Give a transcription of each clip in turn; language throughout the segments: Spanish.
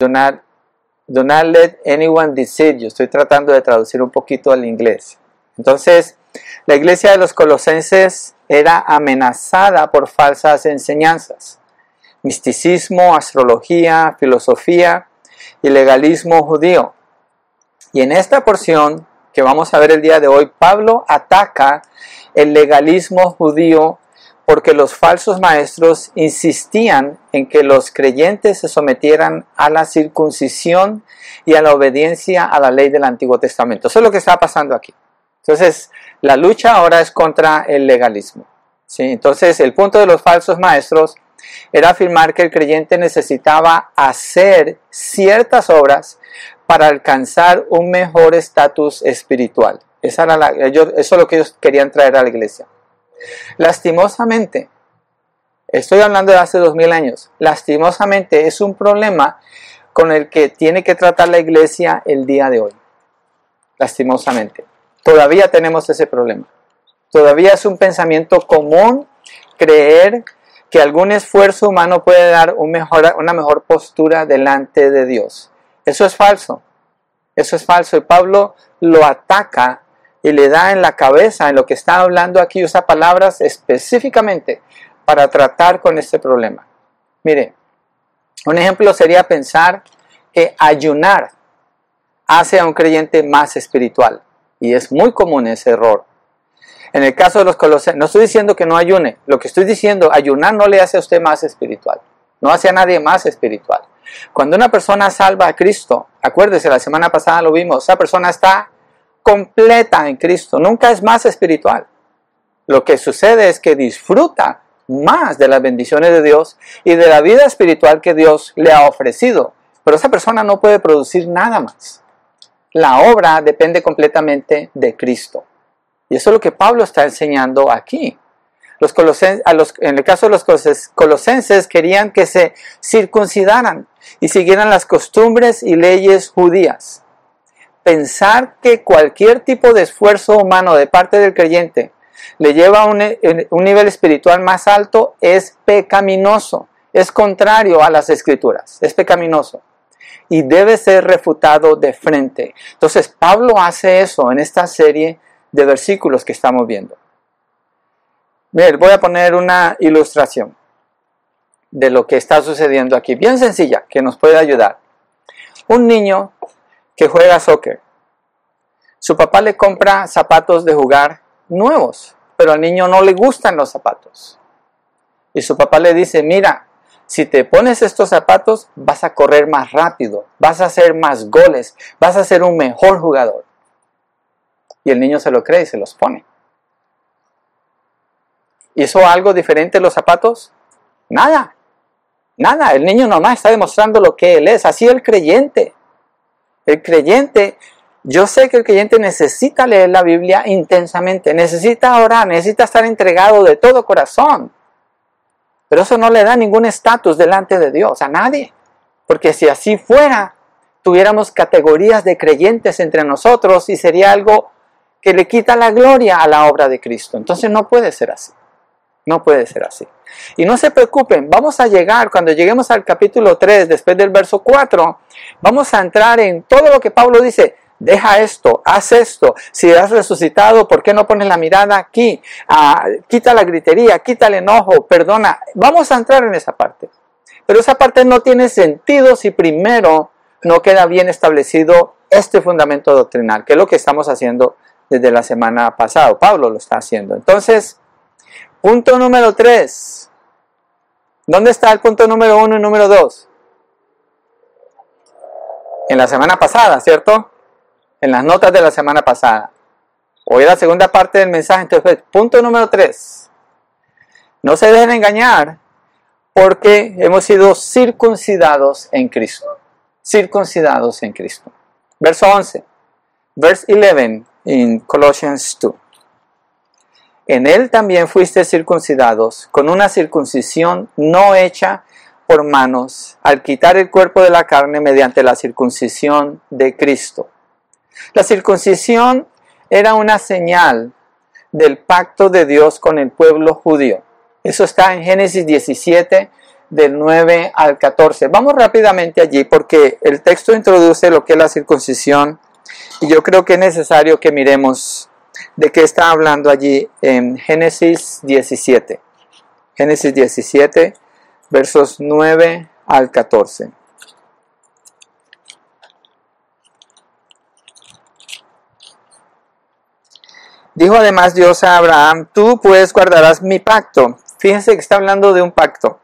Do not, do not let anyone deceive you. Estoy tratando de traducir un poquito al inglés. Entonces, la iglesia de los colosenses era amenazada por falsas enseñanzas. Misticismo, astrología, filosofía y legalismo judío. Y en esta porción que vamos a ver el día de hoy, Pablo ataca el legalismo judío porque los falsos maestros insistían en que los creyentes se sometieran a la circuncisión y a la obediencia a la ley del Antiguo Testamento. Eso es lo que está pasando aquí. Entonces, la lucha ahora es contra el legalismo. ¿sí? Entonces, el punto de los falsos maestros era afirmar que el creyente necesitaba hacer ciertas obras para alcanzar un mejor estatus espiritual. Eso es lo que ellos querían traer a la iglesia. Lastimosamente, estoy hablando de hace dos mil años, lastimosamente es un problema con el que tiene que tratar la iglesia el día de hoy. Lastimosamente. Todavía tenemos ese problema. Todavía es un pensamiento común creer que algún esfuerzo humano puede dar una mejor postura delante de Dios. Eso es falso. Eso es falso. Y Pablo lo ataca y le da en la cabeza, en lo que está hablando aquí, usa palabras específicamente para tratar con este problema. Mire, un ejemplo sería pensar que ayunar hace a un creyente más espiritual. Y es muy común ese error. En el caso de los colosenses, no estoy diciendo que no ayune, lo que estoy diciendo, ayunar no le hace a usted más espiritual, no hace a nadie más espiritual. Cuando una persona salva a Cristo, acuérdese, la semana pasada lo vimos, esa persona está completa en Cristo, nunca es más espiritual. Lo que sucede es que disfruta más de las bendiciones de Dios y de la vida espiritual que Dios le ha ofrecido. Pero esa persona no puede producir nada más. La obra depende completamente de Cristo. Y eso es lo que Pablo está enseñando aquí. Los los, en el caso de los colosenses querían que se circuncidaran y siguieran las costumbres y leyes judías. Pensar que cualquier tipo de esfuerzo humano de parte del creyente le lleva a un, nivel espiritual más alto es pecaminoso, es contrario a las escrituras, es pecaminoso y debe ser refutado de frente. Entonces Pablo hace eso en esta serie de versículos que estamos viendo. voy a poner una ilustración de lo que está sucediendo aquí, bien sencilla, que nos puede ayudar. Un niño que juega soccer. Su papá le compra zapatos de jugar nuevos, pero al niño no le gustan los zapatos. Y su papá le dice, mira, si te pones estos zapatos vas a correr más rápido, vas a hacer más goles, vas a ser un mejor jugador. Y el niño se lo cree y se los pone. ¿Hizo algo diferente los zapatos? Nada. Nada. El niño nomás está demostrando lo que él es. Así el creyente. El creyente, yo sé que el creyente necesita leer la Biblia intensamente, necesita orar, necesita estar entregado de todo corazón. Pero eso no le da ningún estatus delante de Dios a nadie. Porque si así fuera, tuviéramos categorías de creyentes entre nosotros y sería algo que le quita la gloria a la obra de Cristo. Entonces no puede ser así. No puede ser así. Y no se preocupen, vamos a llegar, cuando lleguemos al capítulo 3, después del verso 4, vamos a entrar en todo lo que Pablo dice. Deja esto, haz esto. Si has resucitado, ¿por qué no pones la mirada aquí? Ah, quita la gritería, quita el enojo, perdona. Vamos a entrar en esa parte. Pero esa parte no tiene sentido si primero no queda bien establecido este fundamento doctrinal, que es lo que estamos haciendo desde la semana pasada. Pablo lo está haciendo. Entonces, punto número 3. ¿Dónde está el punto número 1 y número 2? En la semana pasada, ¿cierto? En las notas de la semana pasada. Hoy la segunda parte del mensaje. Entonces, punto número 3. No se dejen engañar porque hemos sido circuncidados en Cristo. Circuncidados en Cristo. Verso 11. Verse 11 en Colossians 2. En él también fuiste circuncidados con una circuncisión no hecha por manos, al quitar el cuerpo de la carne mediante la circuncisión de Cristo. La circuncisión era una señal del pacto de Dios con el pueblo judío. Eso está en Génesis 17, del 9 al 14. Vamos rápidamente allí porque el texto introduce lo que es la circuncisión y yo creo que es necesario que miremos de qué está hablando allí en Génesis 17. Génesis 17, versos 9 al 14. Dijo además Dios a Abraham, tú pues guardarás mi pacto. Fíjense que está hablando de un pacto.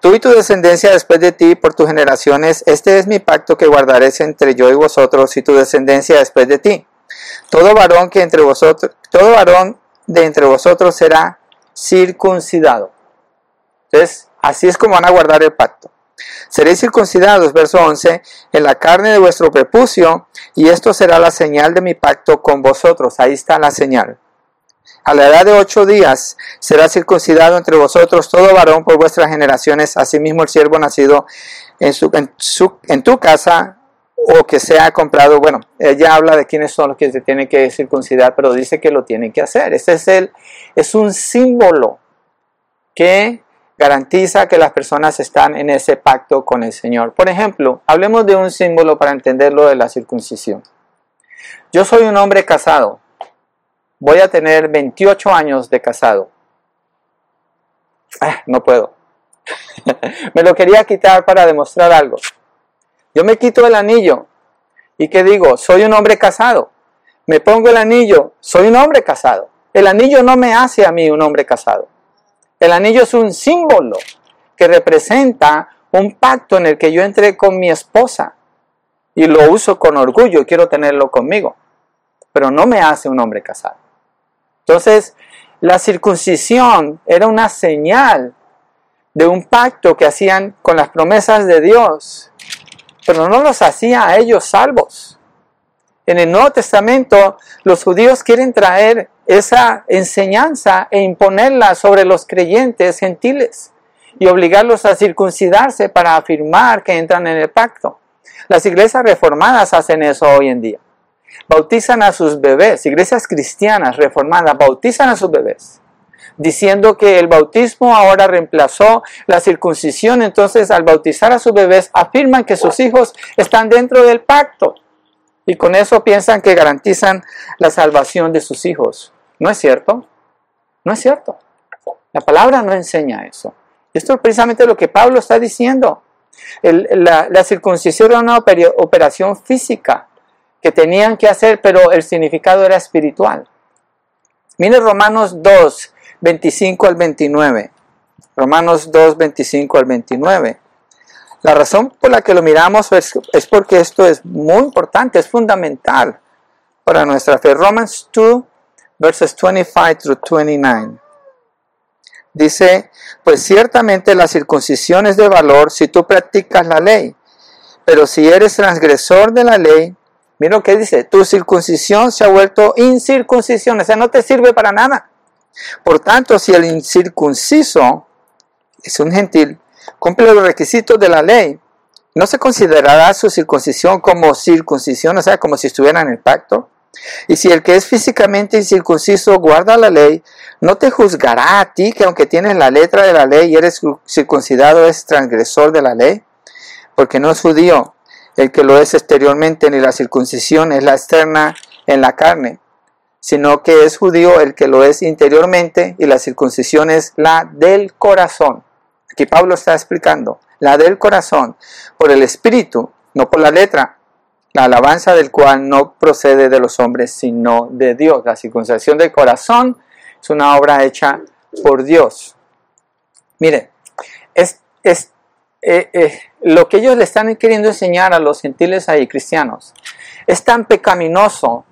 Tú y tu descendencia después de ti por tus generaciones, este es mi pacto que guardaré entre yo y vosotros y tu descendencia después de ti. Todo varón que entre vosotros, todo varón de entre vosotros será circuncidado. Entonces, así es como van a guardar el pacto. Seréis circuncidados, verso 11, en la carne de vuestro prepucio, y esto será la señal de mi pacto con vosotros. Ahí está la señal. A la edad de ocho días será circuncidado entre vosotros todo varón por vuestras generaciones, asimismo el siervo nacido en, tu casa o que sea comprado. Bueno, ella habla de quiénes son los que se tienen que circuncidar, pero dice que lo tienen que hacer. Este es, el, es un símbolo que garantiza que las personas están en ese pacto con el Señor. Por ejemplo, hablemos de un símbolo para entender lo de la circuncisión. Yo soy un hombre casado. Voy a tener 28 años de casado. Ah, no puedo. me lo quería quitar para demostrar algo. Yo me quito el anillo y que digo, soy un hombre casado. Me pongo el anillo, soy un hombre casado. El anillo no me hace a mí un hombre casado. El anillo es un símbolo que representa un pacto en el que yo entré con mi esposa y lo uso con orgullo, quiero tenerlo conmigo, pero no me hace un hombre casado. Entonces, la circuncisión era una señal de un pacto que hacían con las promesas de Dios, pero no los hacía a ellos salvos. En el Nuevo Testamento, los judíos quieren traer esa enseñanza e imponerla sobre los creyentes gentiles y obligarlos a circuncidarse para afirmar que entran en el pacto. Las iglesias reformadas hacen eso hoy en día. Bautizan a sus bebés, iglesias cristianas reformadas bautizan a sus bebés, diciendo que el bautismo ahora reemplazó la circuncisión, entonces al bautizar a sus bebés afirman que sus hijos están dentro del pacto y con eso piensan que garantizan la salvación de sus hijos. ¿No es cierto? No es cierto. La palabra no enseña eso. Esto es precisamente lo que Pablo está diciendo. la, circuncisión era una operación física que tenían que hacer, pero el significado era espiritual. Mire Romanos 2, 25 al 29. Romanos 2, 25 al 29. La razón por la que lo miramos es, porque esto es muy importante, es fundamental para nuestra fe. Romans 2, versos 25 through 29. Dice, pues ciertamente la circuncisión es de valor si tú practicas la ley, pero si eres transgresor de la ley, mira lo que dice, tu circuncisión se ha vuelto incircuncisión, o sea, no te sirve para nada. Por tanto, si el incircunciso es un gentil, cumple los requisitos de la ley, ¿no se considerará su circuncisión como circuncisión, o sea, como si estuviera en el pacto? Y si el que es físicamente incircunciso guarda la ley, ¿no te juzgará a ti que aunque tienes la letra de la ley y eres circuncidado es transgresor de la ley? Porque no es judío el que lo es exteriormente, ni la circuncisión es la externa en la carne, sino que es judío el que lo es interiormente y la circuncisión es la del corazón Aquí Pablo está explicando, la del corazón, por el espíritu, no por la letra, la alabanza del cual no procede de los hombres, sino de Dios. La circuncisión del corazón es una obra hecha por Dios. Mire, es, es eh, eh, lo que ellos le están queriendo enseñar a los gentiles ahí, cristianos, es tan pecaminoso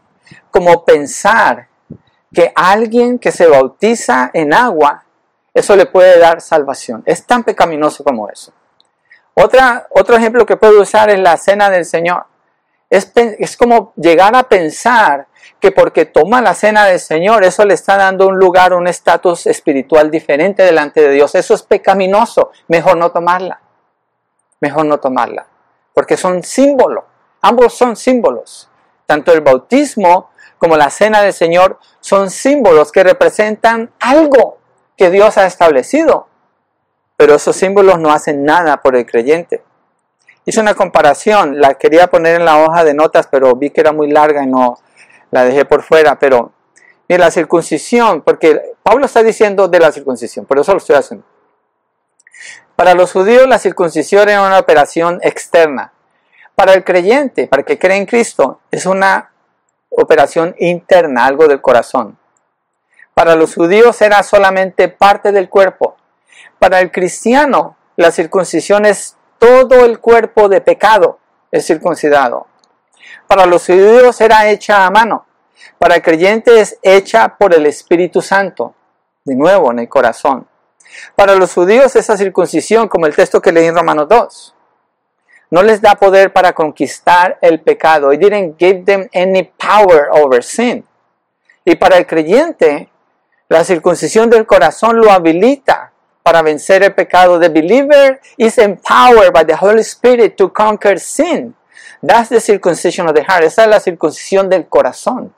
como pensar que alguien que se bautiza en agua eso le puede dar salvación. Es tan pecaminoso como eso. Otra, otro ejemplo que puedo usar es la cena del Señor. Es, es, como llegar a pensar que porque toma la cena del Señor, eso le está dando un lugar, un estatus espiritual diferente delante de Dios. Eso es pecaminoso. Mejor no tomarla. Mejor no tomarla. Porque son símbolos. Ambos son símbolos. Tanto el bautismo como la cena del Señor son símbolos que representan algo que Dios ha establecido. pero esos símbolos no hacen nada por el creyente. Hice una comparación, la quería poner en la hoja de notas, pero vi que era muy larga y no la dejé por fuera. Pero mira, la circuncisión, porque Pablo está diciendo de la circuncisión, por eso lo estoy haciendo. Para los judíos la circuncisión era una operación externa. Para el creyente, para el que cree en Cristo, es una operación interna, algo del corazón. Para los judíos era solamente parte del cuerpo. Para el cristiano, la circuncisión es todo el cuerpo de pecado, es circuncidado. Para los judíos era hecha a mano. Para el creyente es hecha por el Espíritu Santo, de nuevo en el corazón. Para los judíos esa circuncisión, como el texto que leí en Romanos 2, no les da poder para conquistar el pecado. It didn't give them any power over sin. Y para el creyente, la circuncisión del corazón lo habilita para vencer el pecado. The believer is empowered by the Holy Spirit to conquer sin. That's the circumcision of the heart. Esa es la circuncisión del corazón.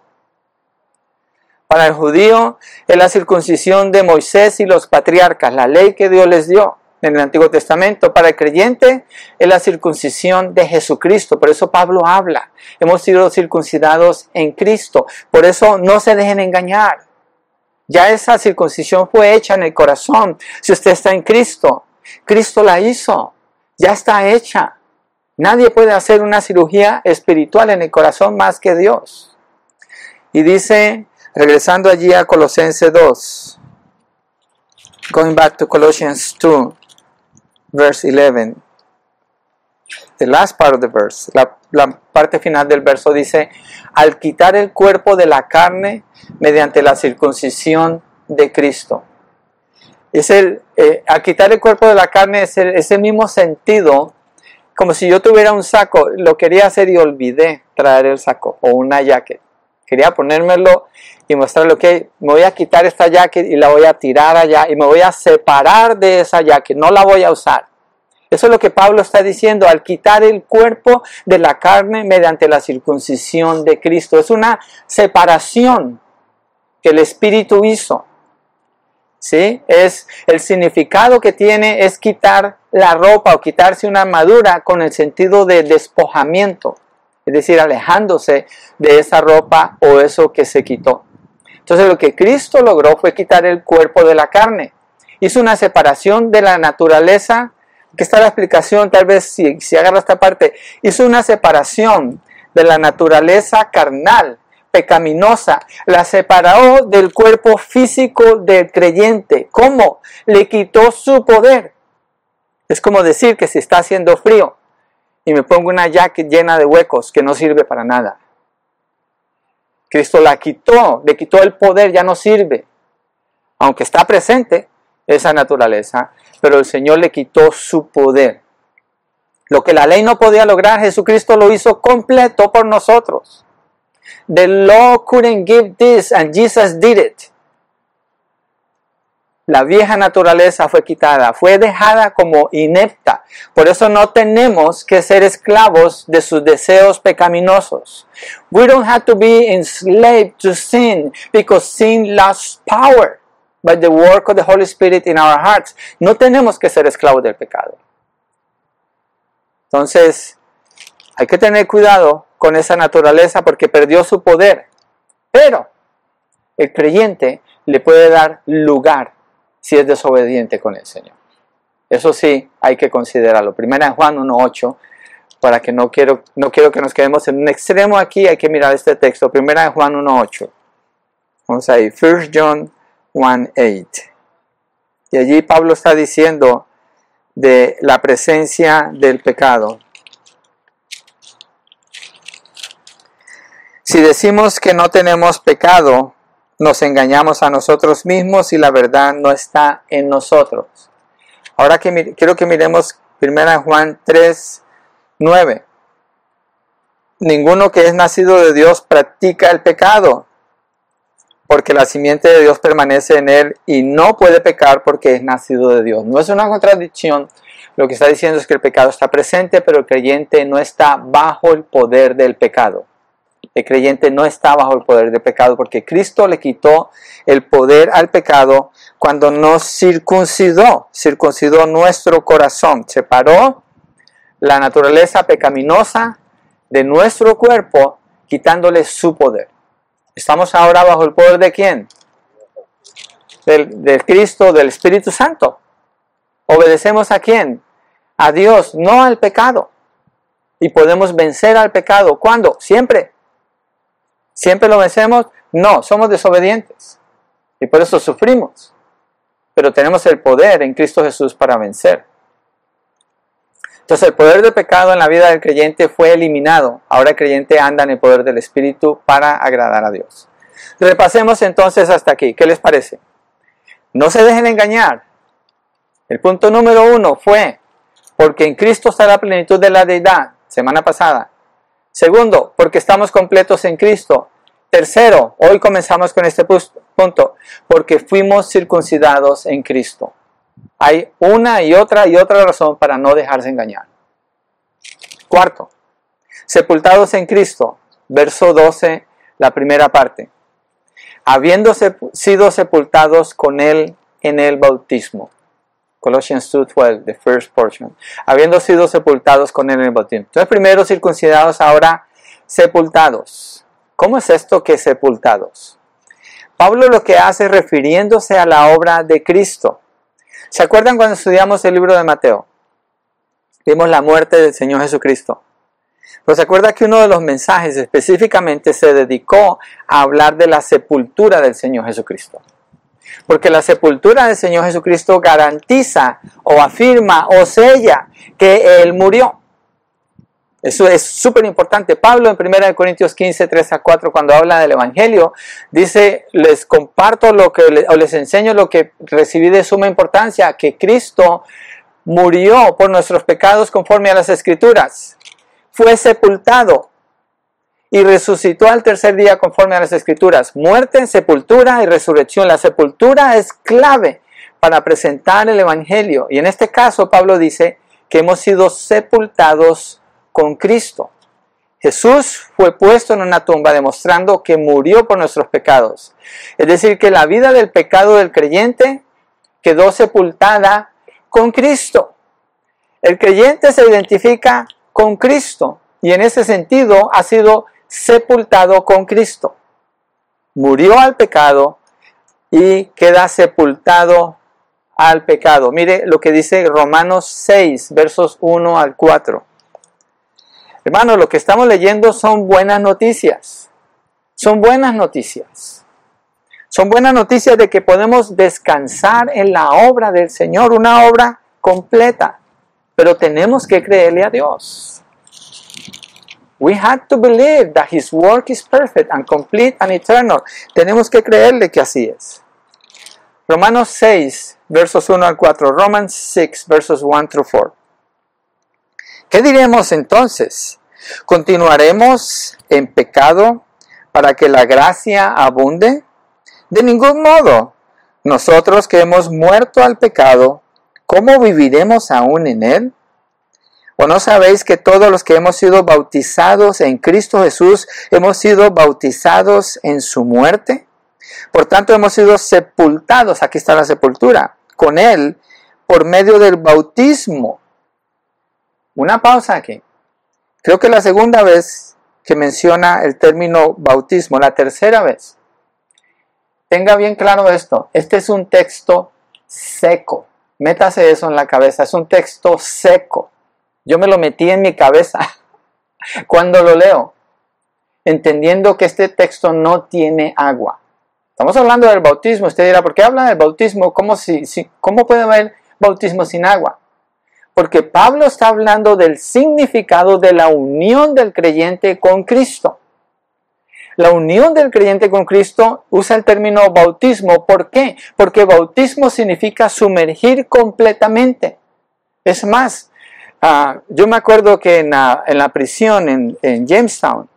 Para el judío es la circuncisión de Moisés y los patriarcas, la ley que Dios les dio en el Antiguo Testamento. Para el creyente es la circuncisión de Jesucristo. Por eso Pablo habla. Hemos sido circuncidados en Cristo. Por eso no se dejen engañar. Ya esa circuncisión fue hecha en el corazón. Si usted está en Cristo, Cristo la hizo. Ya está hecha. Nadie puede hacer una cirugía espiritual en el corazón más que Dios. Y dice, regresando allí a Colosenses 2, going back to Colossians 2, verse 11, the last part of the verse, la, parte final del verso dice, al quitar el cuerpo de la carne mediante la circuncisión de Cristo. Es el, eh, al quitar el cuerpo de la carne es el, ese mismo sentido, como si yo tuviera un saco, lo quería hacer y olvidé traer el saco o una jacket. Quería ponérmelo y mostrarle, que me voy a quitar esta jacket y la voy a tirar allá y me voy a separar de esa jacket, no la voy a usar. Eso es lo que Pablo está diciendo al quitar el cuerpo de la carne mediante la circuncisión de Cristo. Es una separación que el Espíritu hizo. ¿Sí? Es el significado que tiene es quitar la ropa o quitarse una armadura con el sentido de despojamiento, es decir, alejándose de esa ropa o eso que se quitó. Entonces lo que Cristo logró fue quitar el cuerpo de la carne. Hizo una separación de la naturaleza Aquí está la explicación, tal vez si, si agarra esta parte. Hizo una separación de la naturaleza carnal, pecaminosa, la separó del cuerpo físico del creyente. ¿Cómo? Le quitó su poder. Es como decir que si está haciendo frío y me pongo una jacket llena de huecos que no sirve para nada. Cristo la quitó, le quitó el poder, ya no sirve. Aunque está presente esa naturaleza, pero el Señor le quitó su poder. Lo que la ley no podía lograr, Jesucristo lo hizo completo por nosotros. The law couldn't give this and Jesus did it. La vieja naturaleza fue quitada, fue dejada como inepta. Por eso no tenemos que ser esclavos de sus deseos pecaminosos. We don't have to be enslaved to sin because sin lost power by the work of the Holy Spirit in our hearts. No tenemos que ser esclavos del pecado. Entonces, hay que tener cuidado con esa naturaleza porque perdió su poder. Pero el creyente le puede dar lugar si es desobediente con el Señor. Eso sí, hay que considerarlo. Primera Juan 1.8, para que no quiero, no quiero que nos quedemos en un extremo aquí, hay que mirar este texto. Primera Juan 1.8. Vamos ahí. First John 1.8. Y allí Pablo está diciendo de la presencia del pecado. Si decimos que no tenemos pecado, nos engañamos a nosotros mismos y la verdad no está en nosotros. Ahora quiero que miremos 1 Juan 3, 9. Ninguno que es nacido de Dios practica el pecado, porque la simiente de Dios permanece en él y no puede pecar porque es nacido de Dios. No es una contradicción. Lo que está diciendo es que el pecado está presente, pero el creyente no está bajo el poder del pecado. El creyente no está bajo el poder del pecado porque Cristo le quitó el poder al pecado cuando nos circuncidó, circuncidó nuestro corazón, separó la naturaleza pecaminosa de nuestro cuerpo, quitándole su poder. Estamos ahora bajo el poder de quién? Del, Cristo, del Espíritu Santo. ¿Obedecemos a quién? A Dios, no al pecado. Y podemos vencer al pecado. ¿Cuándo? Siempre. ¿Siempre lo vencemos? No, somos desobedientes. Y por eso sufrimos. Pero tenemos el poder en Cristo Jesús para vencer. Entonces el poder del pecado en la vida del creyente fue eliminado. Ahora el creyente anda en el poder del Espíritu para agradar a Dios. Repasemos entonces hasta aquí. ¿Qué les parece? No se dejen engañar. El punto número uno fue, porque en Cristo está la plenitud de la deidad, semana pasada. Segundo, porque estamos completos en Cristo. Tercero, hoy comenzamos con este punto, porque fuimos circuncidados en Cristo. Hay una y otra y otra razón para no dejarse engañar. Cuarto, sepultados en Cristo, verso 12, la primera parte. Habiendo sido sepultados con Él en el bautismo. Colossians 2.12, the first portion. Habiendo sido sepultados con Él en el bautismo. Entonces, primero circuncidados, ahora sepultados. ¿Cómo es esto que sepultados? Pablo lo que hace refiriéndose a la obra de Cristo. ¿Se acuerdan cuando estudiamos el libro de Mateo? Vimos la muerte del Señor Jesucristo. Pero se acuerda que uno de los mensajes específicamente se dedicó a hablar de la sepultura del Señor Jesucristo. Porque la sepultura del Señor Jesucristo garantiza o afirma o sella que Él murió. Eso es súper importante. Pablo en 1 Corintios 15, 3 a 4, cuando habla del Evangelio, dice, les comparto lo que, o les enseño lo que recibí de suma importancia, que Cristo murió por nuestros pecados conforme a las Escrituras. Fue sepultado y resucitó al tercer día conforme a las Escrituras. Muerte, sepultura y resurrección. La sepultura es clave para presentar el Evangelio. Y en este caso Pablo dice que hemos sido sepultados con Cristo. Jesús fue puesto en una tumba demostrando que murió por nuestros pecados. Es decir, que la vida del pecado del creyente quedó sepultada con Cristo. El creyente se identifica con Cristo y en ese sentido ha sido sepultado con Cristo. Murió al pecado y queda sepultado al pecado. Mire lo que dice Romanos 6, versos 1 al 4. Hermano, lo que estamos leyendo son buenas noticias. Son buenas noticias. Son buenas noticias de que podemos descansar en la obra del Señor, una obra completa. Pero tenemos que creerle a Dios. We have to believe that His work is perfect and complete and eternal. Tenemos que creerle que así es. Romanos 6, versos 1 al 4. Romans 6, versos 1 through 4. ¿Qué diremos entonces? ¿Continuaremos en pecado para que la gracia abunde? De ningún modo. Nosotros que hemos muerto al pecado, ¿cómo viviremos aún en él? ¿O no sabéis que todos los que hemos sido bautizados en Cristo Jesús hemos sido bautizados en su muerte? Por tanto, hemos sido sepultados, aquí está la sepultura, con Él por medio del bautismo una pausa aquí. Creo que la segunda vez que menciona el término bautismo, la tercera vez. Tenga bien claro esto, este es un texto seco. Métase eso en la cabeza, es un texto seco. Yo me lo metí en mi cabeza cuando lo leo, entendiendo que este texto no tiene agua. Estamos hablando del bautismo. Usted dirá, ¿por qué habla del bautismo? ¿Cómo, si, ¿Cómo puede haber bautismo sin agua? Porque Pablo está hablando del significado de la unión del creyente con Cristo. La unión del creyente con Cristo usa el término bautismo. ¿Por qué? Porque bautismo significa sumergir completamente. Es más, ah, yo me acuerdo que en la, prisión en, en Jamestown,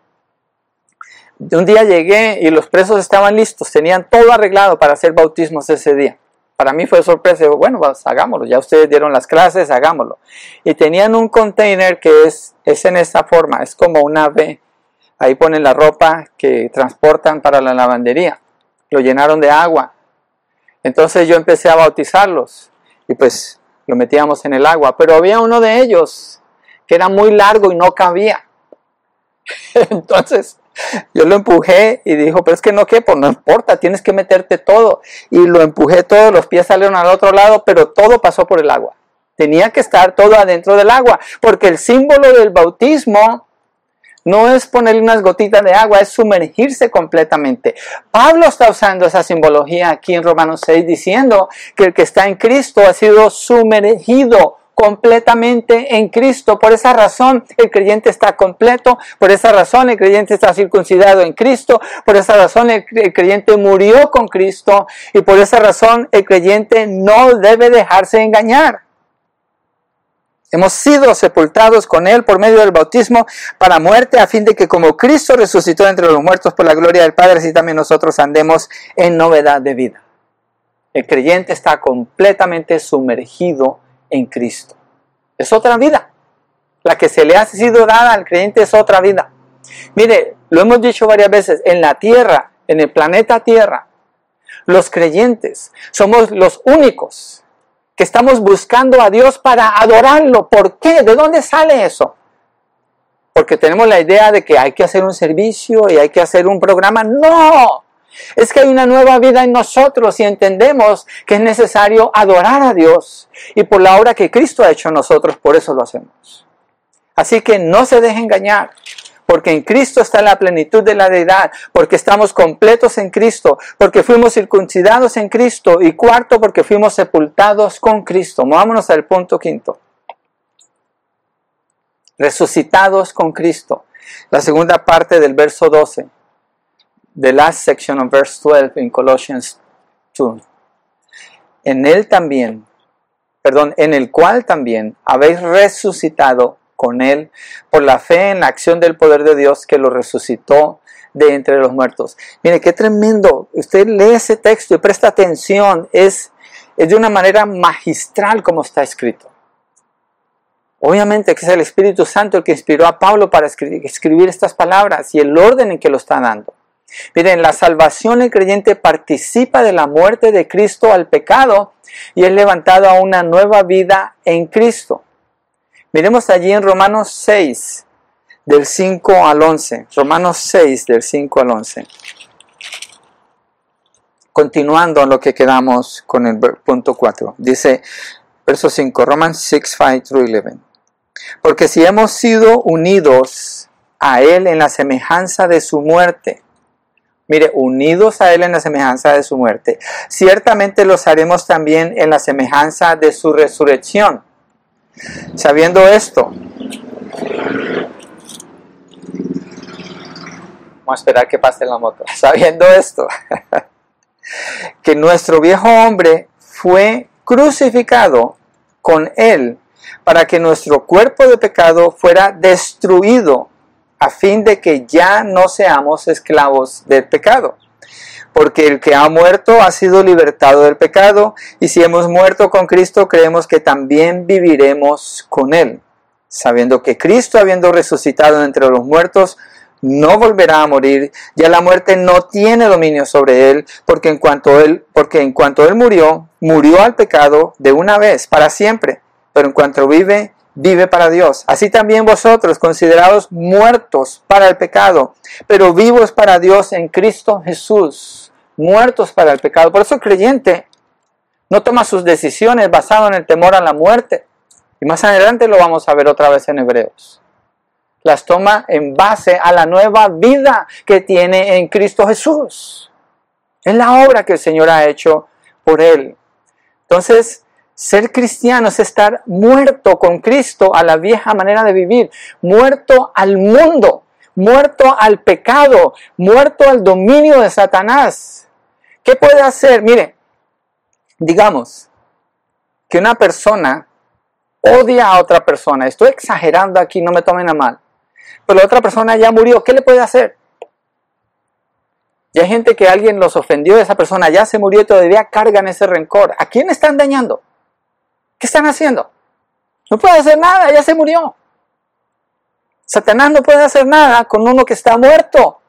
un día llegué y los presos estaban listos, tenían todo arreglado para hacer bautismos ese día para mí fue sorpresa. Bueno, pues hagámoslo. Ya ustedes dieron las clases, hagámoslo. Y tenían un container que es, es en esta forma, es como una V, Ahí ponen la ropa que transportan para la lavandería. Lo llenaron de agua. Entonces yo empecé a bautizarlos y pues lo metíamos en el agua. Pero había uno de ellos que era muy largo y no cabía. Entonces yo lo empujé y dijo, pero es que no quepo, no importa, tienes que meterte todo. Y lo empujé todo, los pies salieron al otro lado, pero todo pasó por el agua. Tenía que estar todo adentro del agua, porque el símbolo del bautismo no es ponerle unas gotitas de agua, es sumergirse completamente. Pablo está usando esa simbología aquí en Romanos 6 diciendo que el que está en Cristo ha sido sumergido completamente en Cristo. Por esa razón el creyente está completo, por esa razón el creyente está circuncidado en Cristo, por esa razón el, creyente murió con Cristo y por esa razón el creyente no debe dejarse engañar. Hemos sido sepultados con Él por medio del bautismo para muerte, a fin de que como Cristo resucitó entre los muertos por la gloria del Padre, así también nosotros andemos en novedad de vida. El creyente está completamente sumergido en Cristo. Es otra vida. La que se le ha sido dada al creyente es otra vida. Mire, lo hemos dicho varias veces, en la tierra, en el planeta Tierra, los creyentes somos los únicos que estamos buscando a Dios para adorarlo. ¿Por qué? ¿De dónde sale eso? Porque tenemos la idea de que hay que hacer un servicio y hay que hacer un programa. No, es que hay una nueva vida en nosotros y entendemos que es necesario adorar a Dios y por la obra que Cristo ha hecho en nosotros, por eso lo hacemos. Así que no se deje engañar porque en Cristo está la plenitud de la deidad, porque estamos completos en Cristo, porque fuimos circuncidados en Cristo y cuarto, porque fuimos sepultados con Cristo. Movámonos al punto quinto. Resucitados con Cristo. La segunda parte del verso 12. The last section of verse 12 in Colossians 2. En él también, perdón, en el cual también habéis resucitado con Él por la fe en la acción del poder de Dios que lo resucitó de entre los muertos. Mire, qué tremendo. Usted lee ese texto y presta atención. Es, es de una manera magistral como está escrito. Obviamente que es el Espíritu Santo el que inspiró a Pablo para escribir, estas palabras y el orden en que lo está dando. Miren, la salvación el creyente participa de la muerte de Cristo al pecado y es levantado a una nueva vida en Cristo. Miremos allí en Romanos 6, del 5 al 11. Romanos 6, del 5 al 11. Continuando en lo que quedamos con el punto 4. Dice, verso 5, Romans 6, 5 through 11. Porque si hemos sido unidos a Él en la semejanza de su muerte, Mire, unidos a Él en la semejanza de su muerte, ciertamente los haremos también en la semejanza de su resurrección. Sabiendo esto, vamos a esperar que pase la moto. Sabiendo esto, que nuestro viejo hombre fue crucificado con él para que nuestro cuerpo de pecado fuera destruido a fin de que ya no seamos esclavos del pecado porque el que ha muerto ha sido libertado del pecado, y si hemos muerto con Cristo, creemos que también viviremos con Él, sabiendo que Cristo, habiendo resucitado entre los muertos, no volverá a morir, ya la muerte no tiene dominio sobre él, porque en cuanto él, porque en cuanto él murió, murió al pecado de una vez, para siempre, pero en cuanto vive, vive para Dios. Así también vosotros, considerados muertos para el pecado, pero vivos para Dios en Cristo Jesús muertos para el pecado. Por eso el creyente no toma sus decisiones basado en el temor a la muerte. Y más adelante lo vamos a ver otra vez en Hebreos. Las toma en base a la nueva vida que tiene en Cristo Jesús. Es la obra que el Señor ha hecho por él. Entonces, ser cristiano es estar muerto con Cristo a la vieja manera de vivir, muerto al mundo, muerto al pecado, muerto al dominio de Satanás. ¿Qué puede hacer? Mire, digamos que una persona odia a otra persona. Estoy exagerando aquí, no me tomen a mal. Pero la otra persona ya murió. ¿Qué le puede hacer? Y hay gente que alguien los ofendió, esa persona ya se murió y todavía cargan ese rencor. ¿A quién están dañando? ¿Qué están haciendo? No puede hacer nada, ya se murió. Satanás no puede hacer nada con uno que está muerto.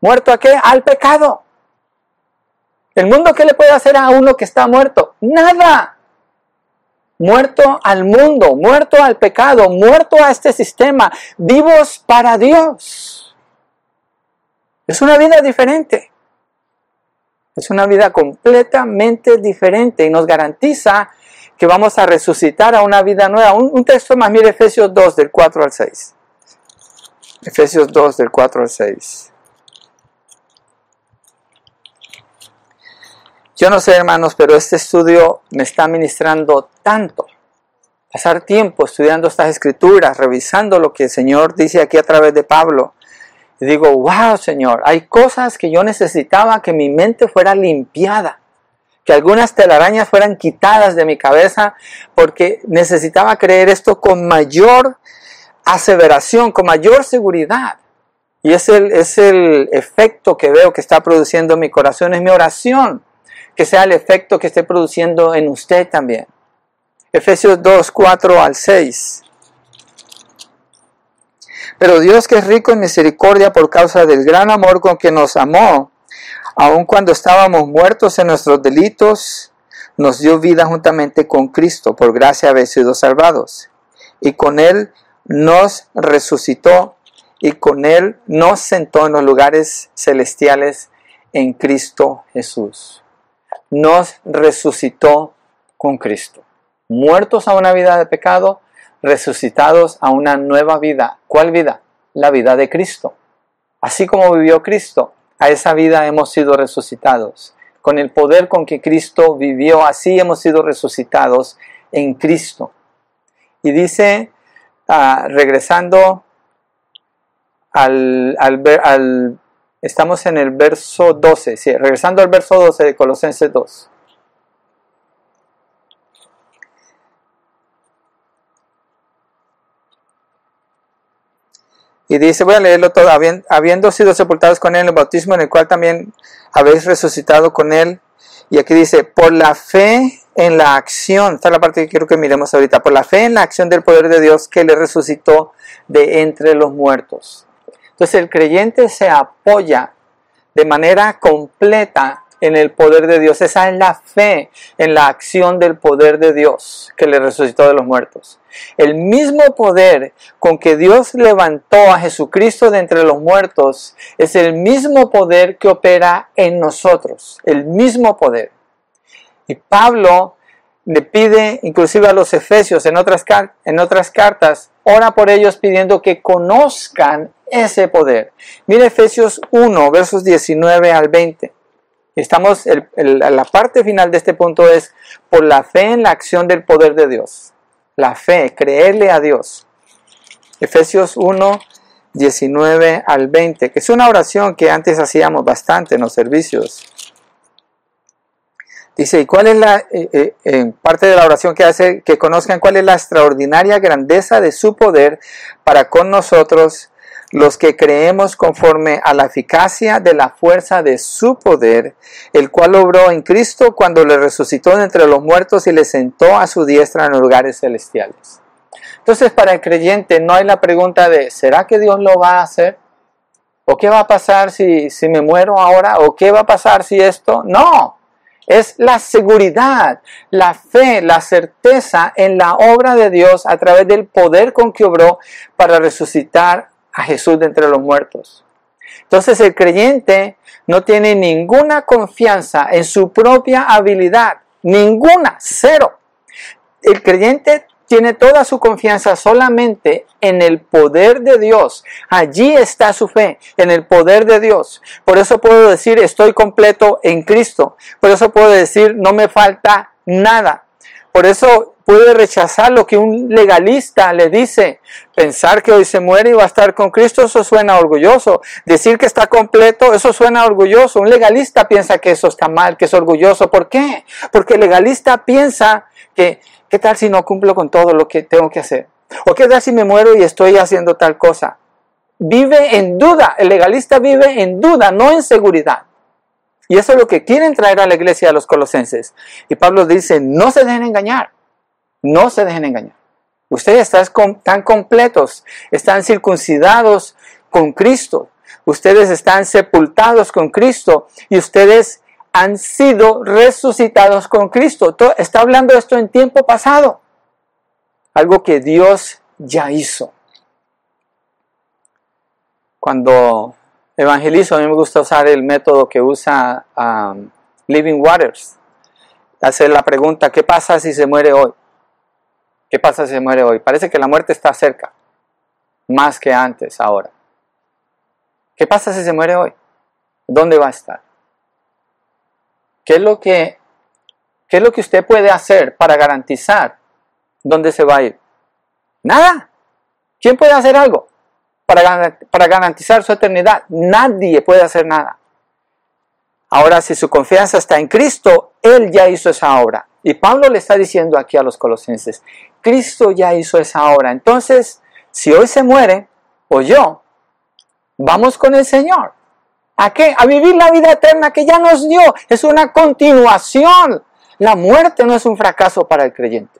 ¿Muerto a qué? Al pecado. ¿El mundo qué le puede hacer a uno que está muerto? Nada. Muerto al mundo, muerto al pecado, muerto a este sistema, vivos para Dios. Es una vida diferente. Es una vida completamente diferente y nos garantiza que vamos a resucitar a una vida nueva. Un, texto más, mire Efesios 2 del 4 al 6. Efesios 2 del 4 al 6. Yo no sé, hermanos, pero este estudio me está ministrando tanto. Pasar tiempo estudiando estas escrituras, revisando lo que el Señor dice aquí a través de Pablo. Y digo, wow, Señor, hay cosas que yo necesitaba que mi mente fuera limpiada, que algunas telarañas fueran quitadas de mi cabeza, porque necesitaba creer esto con mayor aseveración, con mayor seguridad. Y es el, es el efecto que veo que está produciendo mi corazón, es mi oración que sea el efecto que esté produciendo en usted también. Efesios 2, 4 al 6. Pero Dios que es rico en misericordia por causa del gran amor con que nos amó, aun cuando estábamos muertos en nuestros delitos, nos dio vida juntamente con Cristo, por gracia habéis sido salvados. Y con Él nos resucitó y con Él nos sentó en los lugares celestiales en Cristo Jesús nos resucitó con Cristo. Muertos a una vida de pecado, resucitados a una nueva vida. ¿Cuál vida? La vida de Cristo. Así como vivió Cristo, a esa vida hemos sido resucitados. Con el poder con que Cristo vivió, así hemos sido resucitados en Cristo. Y dice, ah, regresando al, al, al Estamos en el verso 12, sí, regresando al verso 12 de Colosenses 2. Y dice, voy a leerlo todo, habiendo sido sepultados con él en el bautismo, en el cual también habéis resucitado con él. Y aquí dice, por la fe en la acción, esta es la parte que quiero que miremos ahorita, por la fe en la acción del poder de Dios que le resucitó de entre los muertos. Entonces el creyente se apoya de manera completa en el poder de Dios. Esa es la fe en la acción del poder de Dios que le resucitó de los muertos. El mismo poder con que Dios levantó a Jesucristo de entre los muertos es el mismo poder que opera en nosotros. El mismo poder. Y Pablo le pide inclusive a los efesios en otras, en otras cartas, ora por ellos pidiendo que conozcan ese poder. Mire Efesios 1, versos 19 al 20. Estamos, la parte final de este punto es por la fe en la acción del poder de Dios. La fe, creerle a Dios. Efesios 1, 19 al 20, que es una oración que antes hacíamos bastante en los servicios. Dice, ¿y cuál es la eh, eh, parte de la oración que hace? Que conozcan cuál es la extraordinaria grandeza de su poder para con nosotros los que creemos conforme a la eficacia de la fuerza de su poder, el cual obró en Cristo cuando le resucitó de entre los muertos y le sentó a su diestra en lugares celestiales. Entonces, para el creyente no hay la pregunta de, ¿será que Dios lo va a hacer? ¿O qué va a pasar si, si me muero ahora? ¿O qué va a pasar si esto? No, es la seguridad, la fe, la certeza en la obra de Dios a través del poder con que obró para resucitar a Jesús de entre los muertos. Entonces el creyente no tiene ninguna confianza en su propia habilidad, ninguna, cero. El creyente tiene toda su confianza solamente en el poder de Dios. Allí está su fe, en el poder de Dios. Por eso puedo decir, estoy completo en Cristo. Por eso puedo decir, no me falta nada. Por eso puede rechazar lo que un legalista le dice. Pensar que hoy se muere y va a estar con Cristo, eso suena orgulloso. Decir que está completo, eso suena orgulloso. Un legalista piensa que eso está mal, que es orgulloso. ¿Por qué? Porque el legalista piensa que, ¿qué tal si no cumplo con todo lo que tengo que hacer? ¿O qué tal si me muero y estoy haciendo tal cosa? Vive en duda. El legalista vive en duda, no en seguridad. Y eso es lo que quieren traer a la iglesia de los colosenses. Y Pablo dice, no se dejen engañar. No se dejen engañar. Ustedes están completos, están circuncidados con Cristo. Ustedes están sepultados con Cristo y ustedes han sido resucitados con Cristo. Está hablando esto en tiempo pasado. Algo que Dios ya hizo. Cuando evangelizo, a mí me gusta usar el método que usa um, Living Waters. Hacer la pregunta, ¿qué pasa si se muere hoy? ¿Qué pasa si se muere hoy? Parece que la muerte está cerca, más que antes, ahora. ¿Qué pasa si se muere hoy? ¿Dónde va a estar? ¿Qué es lo que, qué es lo que usted puede hacer para garantizar dónde se va a ir? Nada. ¿Quién puede hacer algo para, para garantizar su eternidad? Nadie puede hacer nada. Ahora, si su confianza está en Cristo, Él ya hizo esa obra. Y Pablo le está diciendo aquí a los colosenses, Cristo ya hizo esa obra. Entonces, si hoy se muere, o yo, vamos con el Señor. ¿A qué? A vivir la vida eterna que ya nos dio. Es una continuación. La muerte no es un fracaso para el creyente.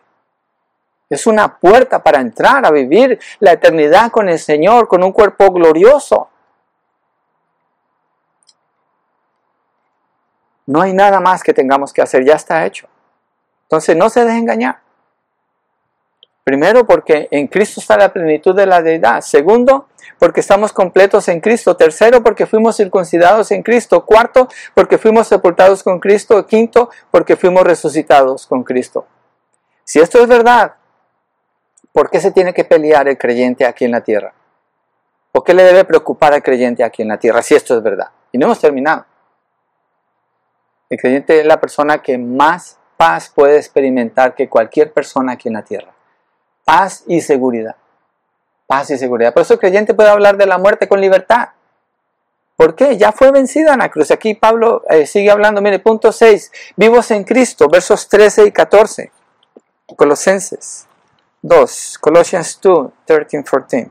Es una puerta para entrar a vivir la eternidad con el Señor, con un cuerpo glorioso. No hay nada más que tengamos que hacer, ya está hecho. Entonces no se deje engañar. Primero, porque en Cristo está la plenitud de la deidad. Segundo, porque estamos completos en Cristo. Tercero, porque fuimos circuncidados en Cristo. Cuarto, porque fuimos sepultados con Cristo. Quinto, porque fuimos resucitados con Cristo. Si esto es verdad, ¿por qué se tiene que pelear el creyente aquí en la tierra? ¿O qué le debe preocupar al creyente aquí en la tierra si esto es verdad? Y no hemos terminado. El creyente es la persona que más paz puede experimentar que cualquier persona aquí en la tierra paz y seguridad. Paz y seguridad. Por eso el creyente puede hablar de la muerte con libertad. ¿Por qué? Ya fue vencida en la cruz. Aquí Pablo eh, sigue hablando, mire, punto 6, vivos en Cristo, versos 13 y 14. Colosenses 2, Colossians 2, 13, 14.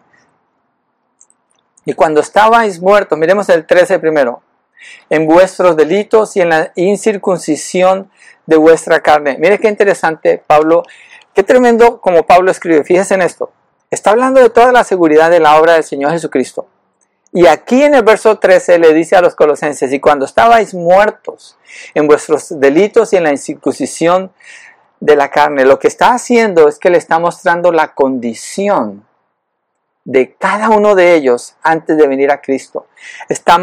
Y cuando estabais muertos, miremos el 13 primero, en vuestros delitos y en la incircuncisión de vuestra carne. Mire qué interesante, Pablo Qué tremendo como Pablo escribe. Fíjense en esto. Está hablando de toda la seguridad de la obra del Señor Jesucristo. Y aquí en el verso 13 le dice a los colosenses, y cuando estabais muertos en vuestros delitos y en la incircuncisión de la carne, lo que está haciendo es que le está mostrando la condición de cada uno de ellos antes de venir a Cristo. Está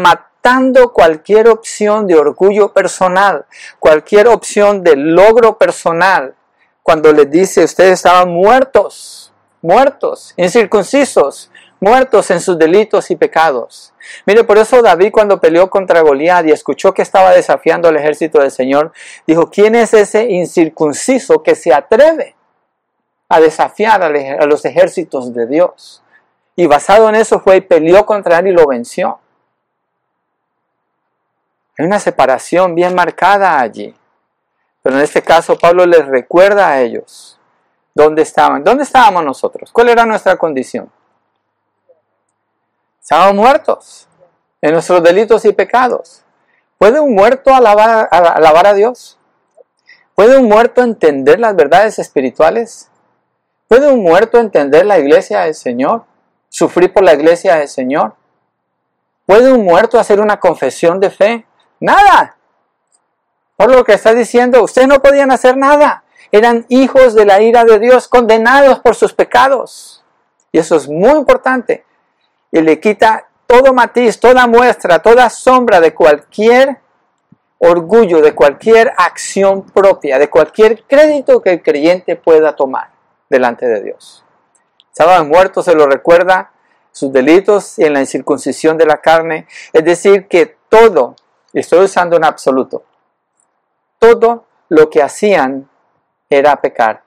cualquier opción de orgullo personal, cualquier opción de logro personal, cuando les dice, ustedes estaban muertos, muertos, incircuncisos, muertos en sus delitos y pecados. Mire, por eso David cuando peleó contra Goliat y escuchó que estaba desafiando al ejército del Señor, dijo, ¿quién es ese incircunciso que se atreve a desafiar a los ejércitos de Dios? Y basado en eso fue y peleó contra él y lo venció. Hay una separación bien marcada allí. Pero en este caso Pablo les recuerda a ellos dónde estaban. ¿Dónde estábamos nosotros? ¿Cuál era nuestra condición? Estábamos muertos en nuestros delitos y pecados. ¿Puede un muerto alabar, alabar a Dios? ¿Puede un muerto entender las verdades espirituales? ¿Puede un muerto entender la iglesia del Señor? ¿Sufrir por la iglesia del Señor? ¿Puede un muerto hacer una confesión de fe? Nada. Por lo que está diciendo, ustedes no podían hacer nada. Eran hijos de la ira de Dios, condenados por sus pecados. Y eso es muy importante. Y le quita todo matiz, toda muestra, toda sombra de cualquier orgullo, de cualquier acción propia, de cualquier crédito que el creyente pueda tomar delante de Dios. Estaban muertos, se lo recuerda, sus delitos y en la incircuncisión de la carne. Es decir, que todo, estoy usando un absoluto, todo lo que hacían era pecar.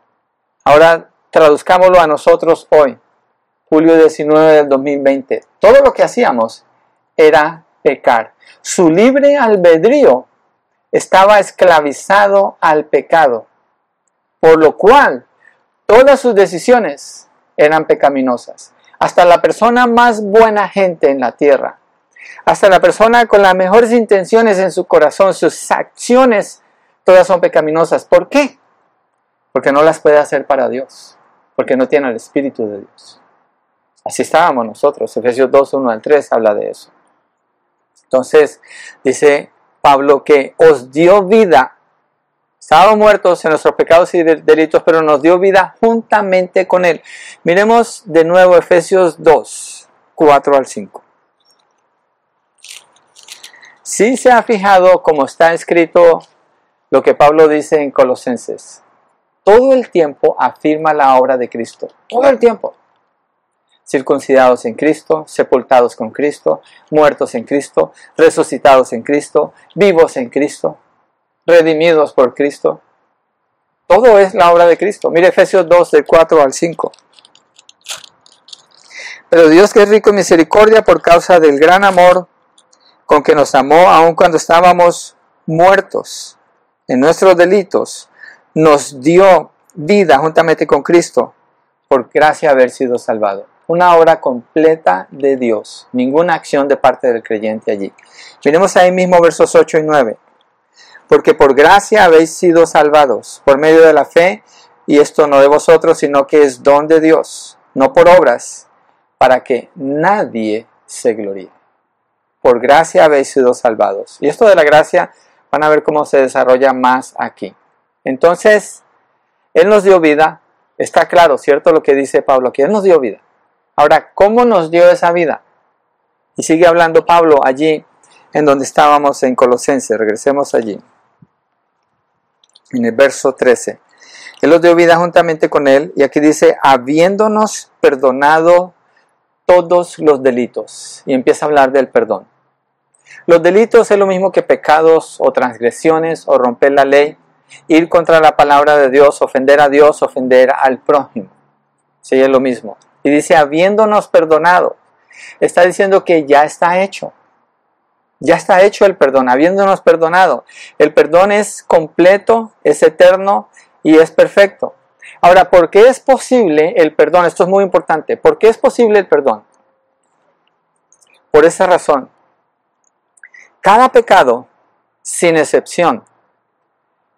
Ahora traduzcámoslo a nosotros hoy, julio 19 del 2020. Todo lo que hacíamos era pecar. Su libre albedrío estaba esclavizado al pecado, por lo cual todas sus decisiones eran pecaminosas. Hasta la persona más buena gente en la tierra, hasta la persona con las mejores intenciones en su corazón, sus acciones todas son pecaminosas. ¿Por qué? Porque no las puede hacer para Dios. porque no tienen el Espíritu de Dios. Así estábamos nosotros. Efesios 2, 1 al 3 habla de eso. Entonces, dice Pablo que os dio vida. Estábamos muertos en nuestros pecados y delitos, pero nos dio vida juntamente con Él. Miremos de nuevo Efesios 2, 4 al 5. Si se ha fijado como está escrito lo que Pablo dice en Colosenses, todo el tiempo afirma la obra de Cristo, todo el tiempo. Circuncidados en Cristo, sepultados con Cristo, muertos en Cristo, resucitados en Cristo, vivos en Cristo, redimidos por Cristo. Todo es la obra de Cristo. Mire Efesios 2 del 4 al 5. Pero Dios que es rico en misericordia por causa del gran amor con que nos amó aun cuando estábamos muertos en nuestros delitos, nos dio vida juntamente con Cristo por gracia haber sido salvado. Una obra completa de Dios, ninguna acción de parte del creyente allí. Miremos ahí mismo versos 8 y 9. Porque por gracia habéis sido salvados por medio de la fe, y esto no de vosotros, sino que es don de Dios, no por obras, para que nadie se gloríe por gracia habéis sido salvados. Y esto de la gracia van a ver cómo se desarrolla más aquí. Entonces, Él nos dio vida. Está claro, ¿cierto? Lo que dice Pablo aquí. Él nos dio vida. Ahora, ¿cómo nos dio esa vida? Y sigue hablando Pablo allí en donde estábamos en Colosenses. Regresemos allí. En el verso 13. Él nos dio vida juntamente con Él. Y aquí dice, habiéndonos perdonado todos los delitos. Y empieza a hablar del perdón. Los delitos es lo mismo que pecados o transgresiones o romper la ley, ir contra la palabra de Dios, ofender a Dios, ofender al prójimo. Sí, es lo mismo. Y dice, habiéndonos perdonado, está diciendo que ya está hecho. Ya está hecho el perdón, habiéndonos perdonado. El perdón es completo, es eterno y es perfecto. Ahora, ¿por qué es posible el perdón? Esto es muy importante. ¿Por qué es posible el perdón? Por esa razón. Cada pecado, sin excepción.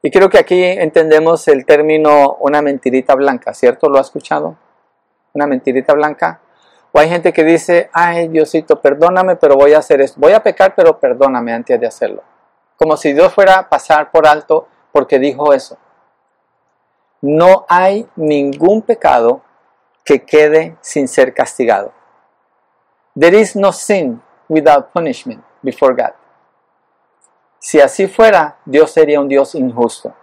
Y creo que aquí entendemos el término una mentirita blanca, ¿cierto? ¿Lo ha escuchado? Una mentirita blanca. O hay gente que dice, ay Diosito, perdóname, pero voy a hacer esto. Voy a pecar, pero perdóname antes de hacerlo. Como si Dios fuera a pasar por alto porque dijo eso. No hay ningún pecado que quede sin ser castigado. There is no sin without punishment before God. Si así fuera, Dios sería un Dios injusto.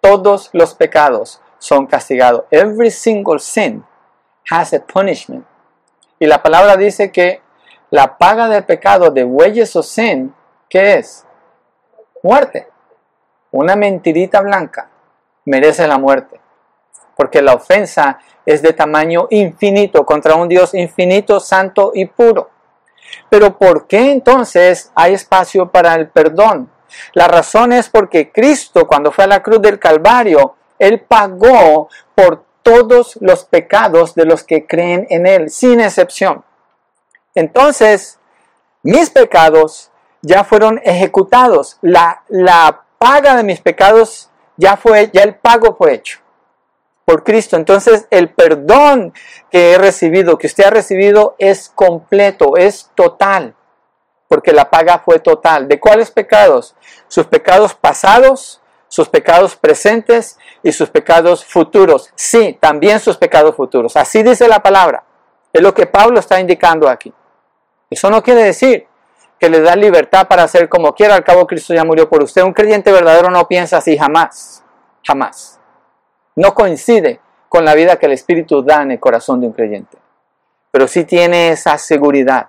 Todos los pecados son castigados. Every single sin has a punishment. Y la palabra dice que la paga del pecado de bueyes o sin, ¿qué es? Muerte. Una mentirita blanca merece la muerte. Porque la ofensa es de tamaño infinito contra un Dios infinito, santo y puro. Pero ¿por qué entonces hay espacio para el perdón? La razón es porque Cristo, cuando fue a la cruz del Calvario, Él pagó por todos los pecados de los que creen en Él, sin excepción. Entonces, mis pecados ya fueron ejecutados. La, la paga de mis pecados ya fue, ya el pago fue hecho por Cristo. Entonces el perdón que he recibido, que usted ha recibido, es completo, es total, porque la paga fue total. ¿De cuáles pecados? Sus pecados pasados, sus pecados presentes y sus pecados futuros. Sí, también sus pecados futuros. Así dice la palabra. Es lo que Pablo está indicando aquí. Eso no quiere decir que le da libertad para hacer como quiera. Al cabo, Cristo ya murió por usted. Un creyente verdadero no piensa así jamás. Jamás no coincide con la vida que el Espíritu da en el corazón de un creyente, pero sí tiene esa seguridad.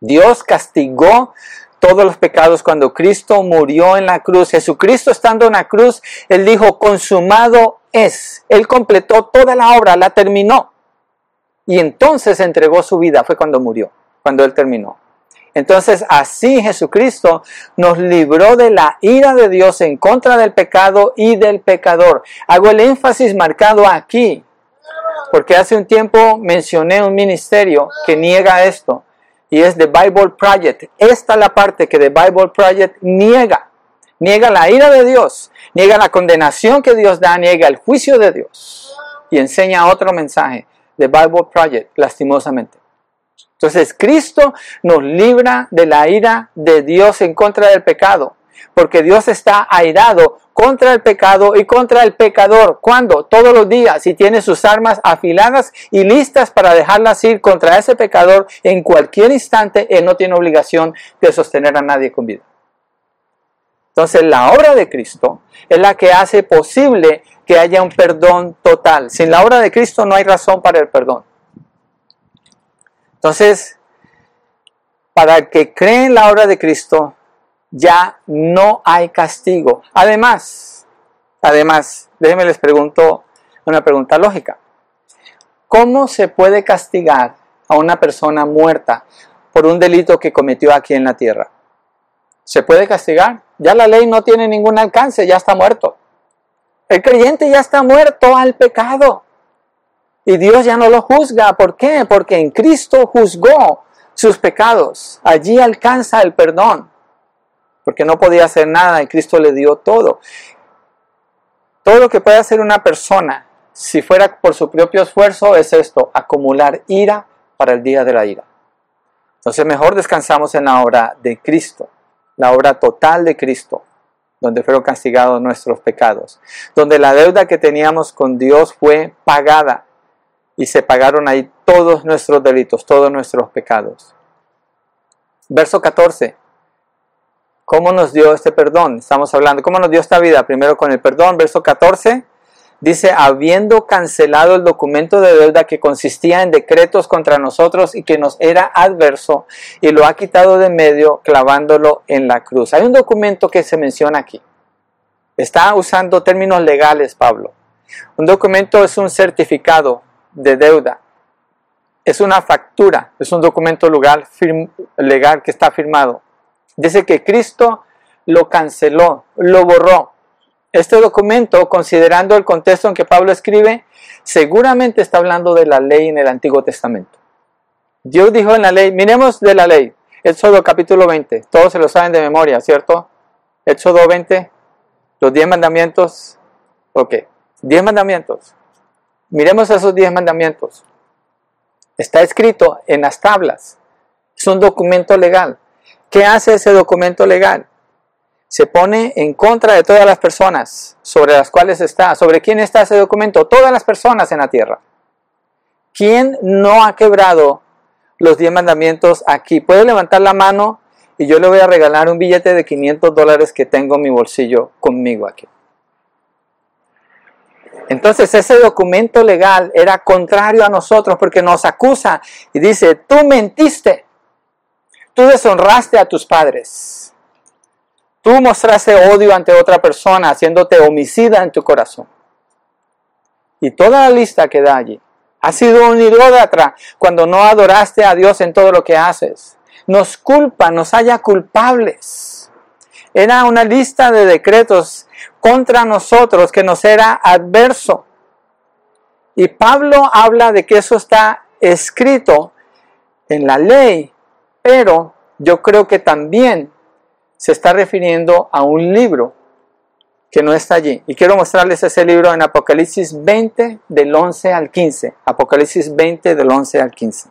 Dios castigó todos los pecados cuando Cristo murió en la cruz. Jesucristo estando en la cruz, Él dijo, consumado es. Él completó toda la obra, la terminó. Y entonces entregó su vida, fue cuando murió, cuando Él terminó. Entonces así Jesucristo nos libró de la ira de Dios en contra del pecado y del pecador. Hago el énfasis marcado aquí, porque hace un tiempo mencioné un ministerio que niega esto, y es The Bible Project. Esta es la parte que The Bible Project niega. Niega la ira de Dios, niega la condenación que Dios da, niega el juicio de Dios. y enseña otro mensaje de Bible Project, lastimosamente. Entonces, Cristo nos libra de la ira de Dios en contra del pecado, porque Dios está airado contra el pecado y contra el pecador. ¿Cuándo? Todos los días y tiene sus armas afiladas y listas para dejarlas ir contra ese pecador en cualquier instante. Él no tiene obligación de sostener a nadie con vida. Entonces la obra de Cristo es la que hace posible que haya un perdón total. Sin la obra de Cristo no hay razón para el perdón. Entonces, para que cree en la obra de Cristo, ya no hay castigo. Además, además, déjenme les pregunto una pregunta lógica. ¿Cómo se puede castigar a una persona muerta por un delito que cometió aquí en la tierra? ¿Se puede castigar? Ya la ley no tiene ningún alcance, ya está muerto. El creyente ya está muerto al pecado. Y Dios ya no lo juzga. ¿Por qué? Porque en Cristo juzgó sus pecados. Allí alcanza el perdón. Porque no podía hacer nada y Cristo le dio todo. Todo lo que puede hacer una persona, si fuera por su propio esfuerzo, es esto, acumular ira para el día de la ira. Entonces mejor descansamos en la obra de Cristo la obra total de Cristo, donde fueron castigados nuestros pecados, donde la deuda que teníamos con Dios fue pagada y se pagaron ahí todos nuestros delitos, todos nuestros pecados. Verso 14. ¿Cómo nos dio este perdón? Estamos hablando, ¿cómo nos dio esta vida? Primero con el perdón, verso 14 dice, habiendo cancelado el documento de deuda que consistía en decretos contra nosotros y que nos era adverso, y lo ha quitado de medio clavándolo en la cruz. Hay un documento que se menciona aquí. Está usando términos legales, Pablo. Un documento es un certificado de deuda. Es una factura, es un documento legal, legal que está firmado. Dice que Cristo lo canceló, lo borró. Este documento, considerando el contexto en que Pablo escribe, seguramente está hablando de la ley en el Antiguo Testamento. Dios dijo en la ley, miremos de la ley, Éxodo capítulo 20, todos se lo saben de memoria, ¿cierto? Éxodo 20, los 10 mandamientos, ok, 10 mandamientos. Miremos esos 10 mandamientos. Está escrito en las tablas, es un documento legal. ¿Qué hace ese documento legal? se pone en contra de todas las personas sobre las cuales está. ¿Sobre quién está ese documento? Todas las personas en la tierra. ¿Quién no ha quebrado los diez mandamientos aquí? Puede levantar la mano y yo le voy a regalar un billete de 500 dólares que tengo en mi bolsillo conmigo aquí. Entonces ese documento legal era contrario a nosotros porque nos acusa y dice, tú mentiste, tú deshonraste a tus padres Tú mostraste odio ante otra persona, haciéndote homicida en tu corazón. Y toda la lista que da allí. Has sido un idólatra cuando no adoraste a Dios en todo lo que haces. Nos culpa, nos haya culpables. Era una lista de decretos contra nosotros que nos era adverso. Y Pablo habla de que eso está escrito en la ley, pero yo creo que también se está refiriendo a un libro que no está allí. Y quiero mostrarles ese libro en Apocalipsis 20 del 11 al 15. Apocalipsis 20 del 11 al 15.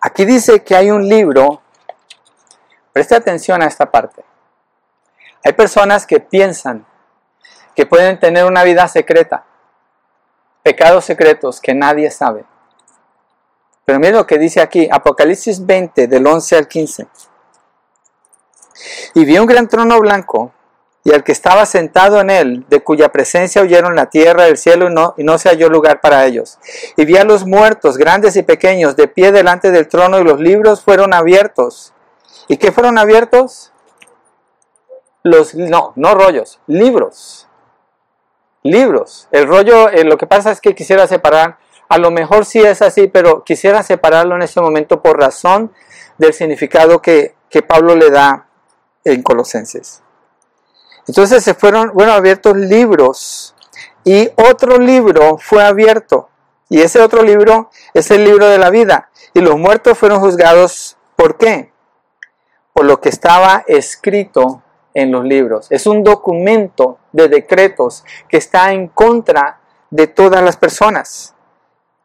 Aquí dice que hay un libro, preste atención a esta parte. Hay personas que piensan que pueden tener una vida secreta, pecados secretos que nadie sabe. Pero miren lo que dice aquí, Apocalipsis 20 del 11 al 15. Y vi un gran trono blanco y al que estaba sentado en él, de cuya presencia oyeron la tierra, el cielo y no, y no se halló lugar para ellos. Y vi a los muertos, grandes y pequeños, de pie delante del trono y los libros fueron abiertos. ¿Y qué fueron abiertos? Los, no, no rollos, libros. Libros. El rollo, eh, lo que pasa es que quisiera separar, a lo mejor sí es así, pero quisiera separarlo en este momento por razón del significado que, que Pablo le da en Colosenses. Entonces se fueron, bueno, abiertos libros y otro libro fue abierto. Y ese otro libro es el libro de la vida. Y los muertos fueron juzgados, ¿por qué? Por lo que estaba escrito en los libros. Es un documento de decretos que está en contra de todas las personas.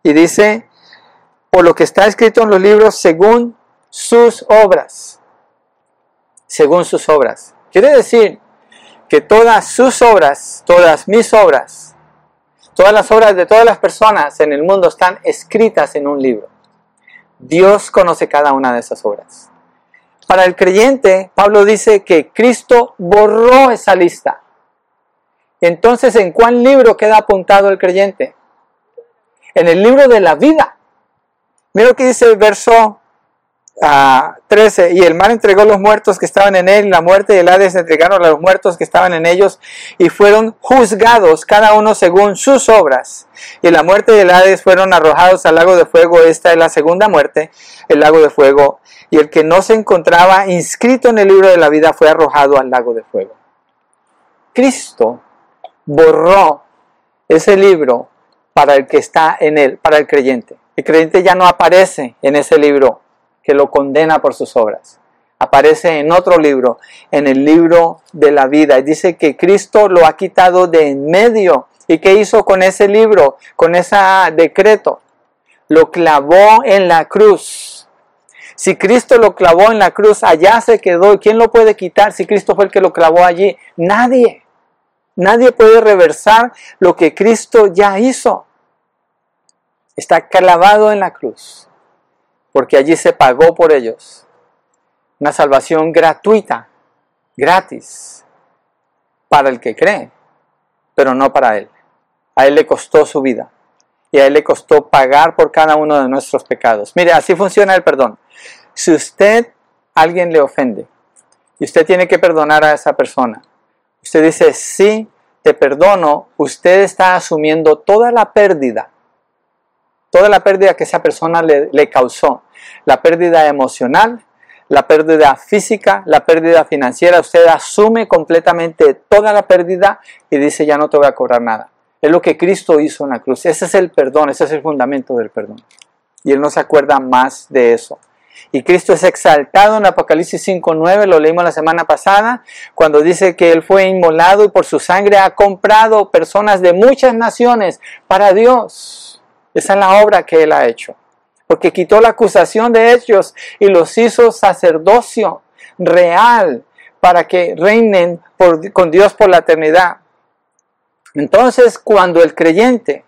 Y dice, por lo que está escrito en los libros según sus obras. Según sus obras. Quiere decir que todas sus obras, todas mis obras, todas las obras de todas las personas en el mundo están escritas en un libro. Dios conoce cada una de esas obras. Para el creyente, Pablo dice que Cristo borró esa lista. Entonces, ¿en cuál libro queda apuntado el creyente? En el libro de la vida. Mira lo que dice el verso 13. Ah, y el mar entregó los muertos que estaban en él, la muerte y el Hades entregaron a los muertos que estaban en ellos, y fueron juzgados cada uno según sus obras. Y la muerte y el Hades fueron arrojados al lago de fuego. Esta es la segunda muerte, el lago de fuego. Y el que no se encontraba inscrito en el libro de la vida fue arrojado al lago de fuego. Cristo borró ese libro para el que está en él, para el creyente. El creyente ya no aparece en ese libro que lo condena por sus obras. Aparece en otro libro, en el libro de la vida. Y dice que Cristo lo ha quitado de en medio. ¿Y qué hizo con ese libro, con ese decreto? Lo clavó en la cruz. Si Cristo lo clavó en la cruz, allá se quedó. ¿Quién lo puede quitar si Cristo fue el que lo clavó allí? Nadie. Nadie puede reversar lo que Cristo ya hizo. Está clavado en la cruz, porque allí se pagó por ellos. Una salvación gratuita, gratis, para el que cree, pero no para él. A él le costó su vida y a él le costó pagar por cada uno de nuestros pecados. Mire, así funciona el perdón. Si usted alguien le ofende y usted tiene que perdonar a esa persona, usted dice, sí, te perdono, usted está asumiendo toda la pérdida, toda la pérdida que esa persona le, causó, la pérdida emocional, la pérdida física, la pérdida financiera, usted asume completamente toda la pérdida y dice, ya no te voy a cobrar nada. Es lo que Cristo hizo en la cruz. Ese es el perdón, ese es el fundamento del perdón. Y Él no se acuerda más de eso. Y Cristo es exaltado en Apocalipsis 5.9, lo leímos la semana pasada, cuando dice que Él fue inmolado y por su sangre ha comprado personas de muchas naciones para Dios. Esa es la obra que Él ha hecho. Porque quitó la acusación de ellos y los hizo sacerdocio real para que reinen con Dios por la eternidad. Entonces, cuando el creyente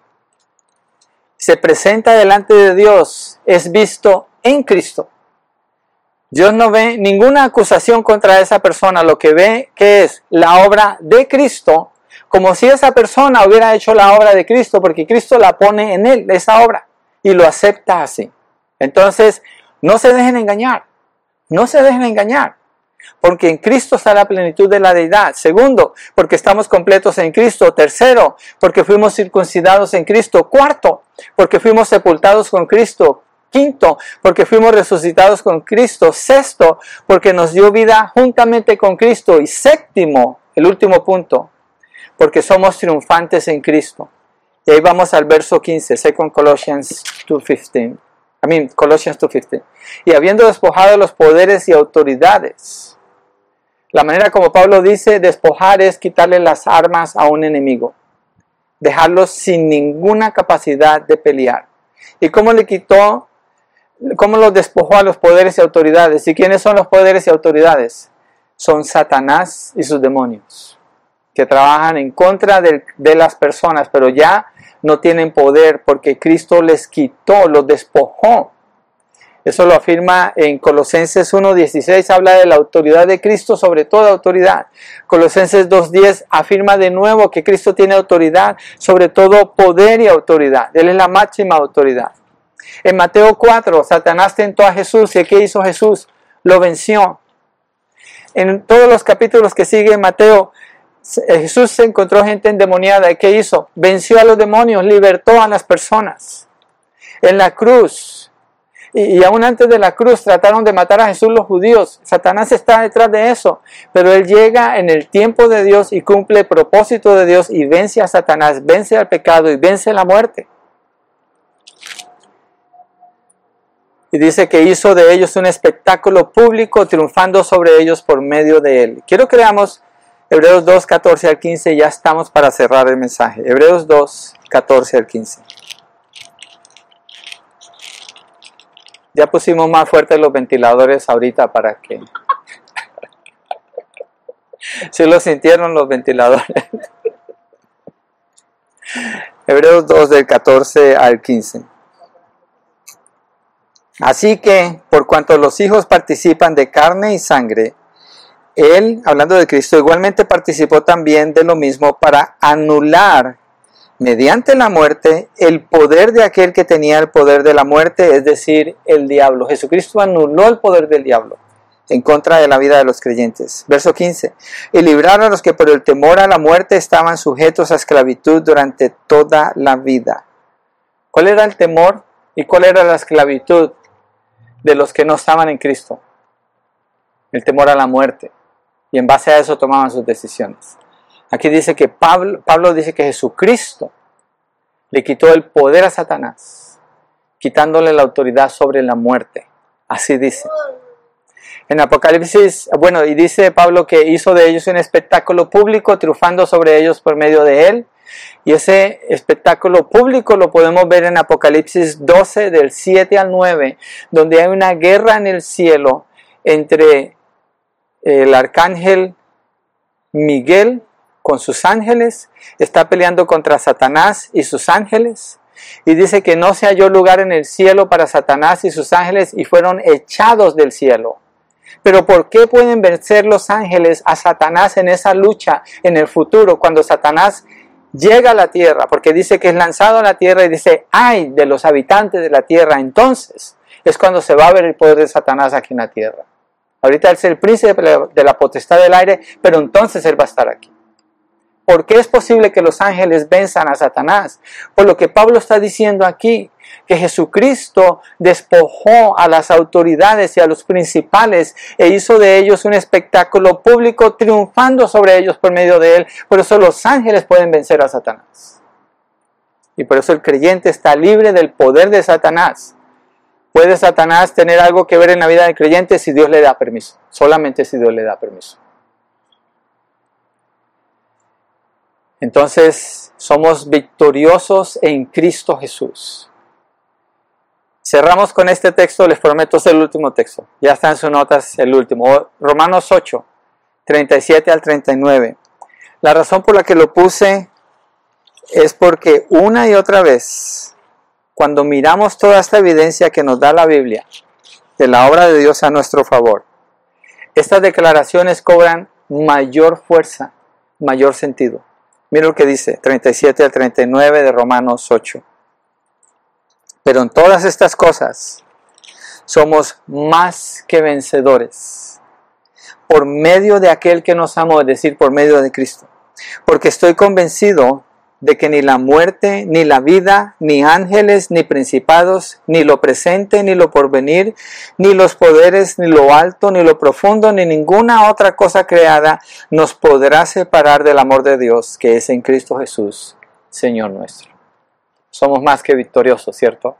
se presenta delante de Dios, es visto en Cristo. Dios no ve ninguna acusación contra esa persona, lo que ve que es la obra de Cristo, como si esa persona hubiera hecho la obra de Cristo, porque Cristo la pone en él, esa obra, y lo acepta así. Entonces, no se dejen engañar, no se dejen engañar, porque en Cristo está la plenitud de la deidad. Segundo, porque estamos completos en Cristo. Tercero, porque fuimos circuncidados en Cristo. Cuarto, porque fuimos sepultados con Cristo. Quinto, porque fuimos resucitados con Cristo. Sexto, porque nos dio vida juntamente con Cristo. Y séptimo, el último punto, porque somos triunfantes en Cristo. Y ahí vamos al verso 15, Second Colossians 2.15. I mean, Colossians 2.15. Y habiendo despojado los poderes y autoridades. La manera como Pablo dice despojar es quitarle las armas a un enemigo. Dejarlos sin ninguna capacidad de pelear. ¿Y cómo le quitó cómo los despojó a los poderes y autoridades. ¿Y quiénes son los poderes y autoridades? Son Satanás y sus demonios, que trabajan en contra de, las personas, pero ya no tienen poder porque Cristo les quitó, los despojó. Eso lo afirma en Colosenses 1.16, habla de la autoridad de Cristo sobre toda autoridad. Colosenses 2.10 afirma de nuevo que Cristo tiene autoridad sobre todo poder y autoridad. Él es la máxima autoridad. En Mateo 4, Satanás tentó a Jesús y ¿qué hizo Jesús? Lo venció. En todos los capítulos que sigue Mateo, Jesús se encontró gente endemoniada y ¿qué hizo? Venció a los demonios, libertó a las personas. En la cruz, y, y, aún antes de la cruz trataron de matar a Jesús los judíos. Satanás está detrás de eso, pero él llega en el tiempo de Dios y cumple el propósito de Dios y vence a Satanás, vence al pecado y vence la muerte. Y dice que hizo de ellos un espectáculo público, triunfando sobre ellos por medio de él. Quiero que leamos Hebreos 2, 14 al 15, ya estamos para cerrar el mensaje. Hebreos 2, 14 al 15. Ya pusimos más fuertes los ventiladores ahorita para que... si lo sintieron los ventiladores. Hebreos 2 del 14 al 15. Así que, por cuanto los hijos participan de carne y sangre, él, hablando de Cristo, igualmente participó también de lo mismo para anular mediante la muerte el poder de aquel que tenía el poder de la muerte, es decir, el diablo. Jesucristo anuló el poder del diablo en contra de la vida de los creyentes. Verso 15. Y libraron a los que por el temor a la muerte estaban sujetos a esclavitud durante toda la vida. ¿Cuál era el temor y cuál era la esclavitud de los que no estaban en Cristo? El temor a la muerte. Y en base a eso tomaban sus decisiones. Aquí dice que Pablo, dice que Jesucristo le quitó el poder a Satanás, quitándole la autoridad sobre la muerte. Así dice. En Apocalipsis, bueno, y dice Pablo que hizo de ellos un espectáculo público, triunfando sobre ellos por medio de él. Y ese espectáculo público lo podemos ver en Apocalipsis 12, del 7 al 9, donde hay una guerra en el cielo entre el arcángel Miguel con sus ángeles, está peleando contra Satanás y sus ángeles. Y dice que no se halló lugar en el cielo para Satanás y sus ángeles y fueron echados del cielo. Pero ¿por qué pueden vencer los ángeles a Satanás en esa lucha en el futuro cuando Satanás llega a la tierra? Porque dice que es lanzado a la tierra y dice, ay de los habitantes de la tierra. Entonces es cuando se va a ver el poder de Satanás aquí en la tierra. Ahorita él es el príncipe de la potestad del aire, pero entonces él va a estar aquí. ¿Por qué es posible que los ángeles venzan a Satanás? Por lo que Pablo está diciendo aquí, que Jesucristo despojó a las autoridades y a los principales e hizo de ellos un espectáculo público triunfando sobre ellos por medio de él. Por eso los ángeles pueden vencer a Satanás. Y por eso el creyente está libre del poder de Satanás. ¿Puede Satanás tener algo que ver en la vida del creyente si Dios le da permiso? Solamente si Dios le da permiso. Entonces somos victoriosos en Cristo Jesús. Cerramos con este texto, les prometo es el último texto. Ya está en sus notas el último. Romanos 8, 37 al 39. La razón por la que lo puse es porque una y otra vez, cuando miramos toda esta evidencia que nos da la Biblia de la obra de Dios a nuestro favor, estas declaraciones cobran mayor fuerza, mayor sentido. Mira lo que dice, 37 al 39 de Romanos 8. Pero en todas estas cosas somos más que vencedores por medio de aquel que nos amó, es decir, por medio de Cristo. Porque estoy convencido de que ni la muerte, ni la vida, ni ángeles, ni principados, ni lo presente, ni lo porvenir, ni los poderes, ni lo alto, ni lo profundo, ni ninguna otra cosa creada nos podrá separar del amor de Dios que es en Cristo Jesús, Señor nuestro. Somos más que victoriosos, ¿cierto?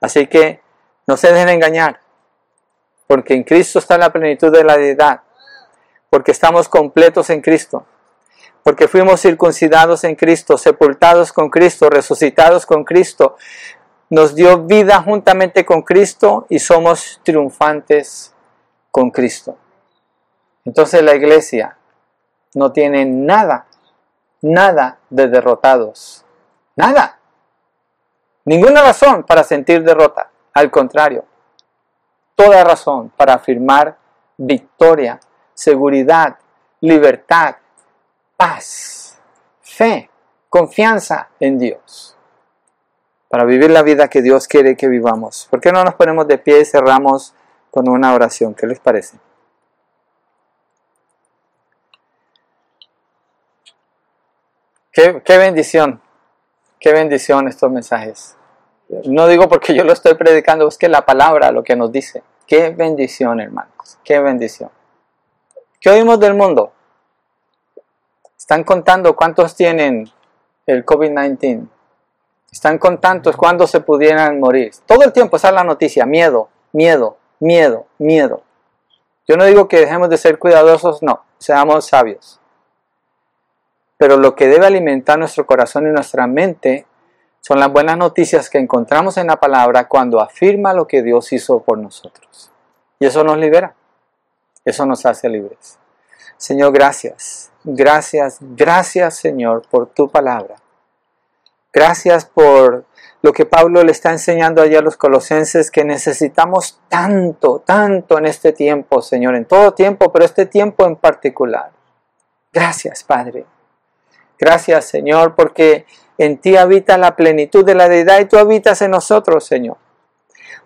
Así que no se dejen engañar, porque en Cristo está la plenitud de la deidad, porque estamos completos en Cristo porque fuimos circuncidados en Cristo, sepultados con Cristo, resucitados con Cristo, nos dio vida juntamente con Cristo y somos triunfantes con Cristo. Entonces la iglesia no tiene nada, nada de derrotados. Nada. Ninguna razón para sentir derrota. Al contrario, toda razón para afirmar victoria, seguridad, libertad, paz, fe, confianza en Dios. Para vivir la vida que Dios quiere que vivamos. ¿Por qué no nos ponemos de pie y cerramos con una oración? ¿Qué les parece? Qué, bendición, qué bendición estos mensajes. No digo porque yo lo estoy predicando, es que la palabra lo que nos dice. Qué bendición, hermanos, qué bendición. ¿Qué oímos del mundo? Están contando cuántos tienen el COVID-19. Están con tantos cuando se pudieran morir. Todo el tiempo esa es la noticia, miedo, miedo, miedo, miedo. Yo no digo que dejemos de ser cuidadosos, no, seamos sabios. Pero lo que debe alimentar nuestro corazón y nuestra mente son las buenas noticias que encontramos en la palabra cuando afirma lo que Dios hizo por nosotros. Y eso nos libera. Eso nos hace libres. Señor, gracias. Gracias, gracias Señor por tu palabra. Gracias por lo que Pablo le está enseñando allá a los colosenses que necesitamos tanto, tanto en este tiempo, Señor, en todo tiempo, pero este tiempo en particular. Gracias, Padre. Gracias, Señor, porque en ti habita la plenitud de la deidad y tú habitas en nosotros, Señor.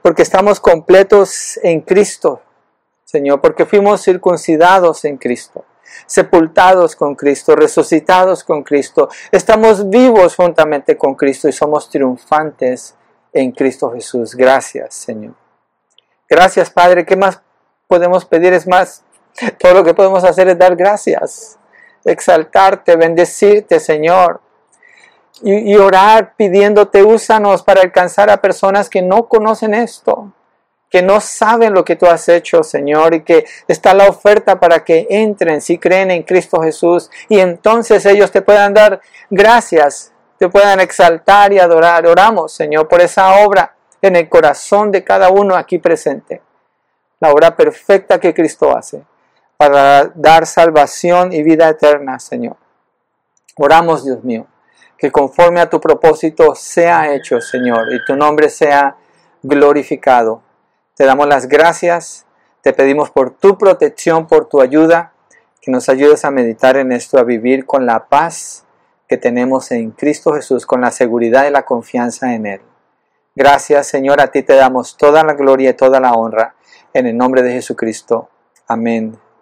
Porque estamos completos en Cristo, Señor, porque fuimos circuncidados en Cristo, sepultados con Cristo, resucitados con Cristo. Estamos vivos juntamente con Cristo y somos triunfantes en Cristo Jesús. Gracias, Señor. Gracias, Padre. ¿Qué más podemos pedir? Es más, todo lo que podemos hacer es dar gracias exaltarte, bendecirte, Señor. Y, orar pidiéndote, úsanos para alcanzar a personas que no conocen esto, que no saben lo que tú has hecho, Señor, y que está la oferta para que entren si creen en Cristo Jesús y entonces ellos te puedan dar gracias, te puedan exaltar y adorar. Oramos, Señor, por esa obra en el corazón de cada uno aquí presente, la obra perfecta que Cristo hace para dar salvación y vida eterna, Señor. Oramos, Dios mío, que conforme a tu propósito sea hecho, Señor, y tu nombre sea glorificado. Te damos las gracias, te pedimos por tu protección, por tu ayuda, que nos ayudes a meditar en esto, a vivir con la paz que tenemos en Cristo Jesús, con la seguridad y la confianza en Él. Gracias, Señor, a ti te damos toda la gloria y toda la honra, en el nombre de Jesucristo. Amén